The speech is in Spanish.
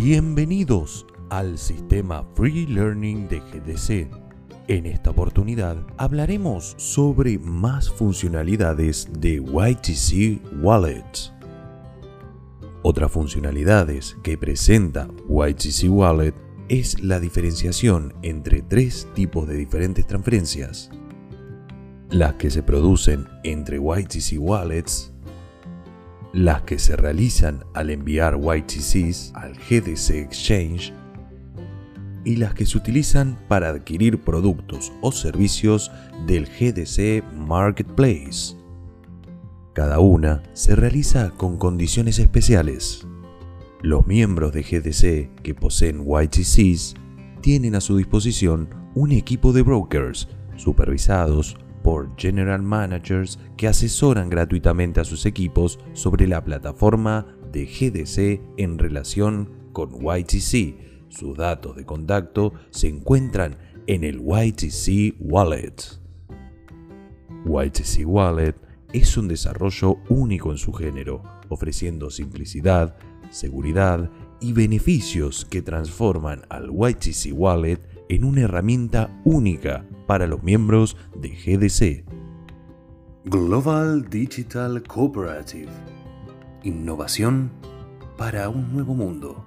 Bienvenidos al sistema Free Learning de GDC. En esta oportunidad hablaremos sobre más funcionalidades de YTC Wallet. Otras funcionalidades que presenta YTC Wallet es la diferenciación entre tres tipos de diferentes transferencias. Las que se producen entre YTC Wallets, las que se realizan al enviar YTCs al GDC Exchange y las que se utilizan para adquirir productos o servicios del GDC Marketplace. Cada una se realiza con condiciones especiales. Los miembros de GDC que poseen YTCs tienen a su disposición un equipo de brokers supervisados por general managers que asesoran gratuitamente a sus equipos sobre la plataforma de GDC en relación con YTC. Sus datos de contacto se encuentran en el YTC Wallet. YTC Wallet es un desarrollo único en su género, ofreciendo simplicidad, seguridad y beneficios que transforman al YTC Wallet en una herramienta única para los miembros de GDC. Global Digital Cooperative. Innovación para un nuevo mundo.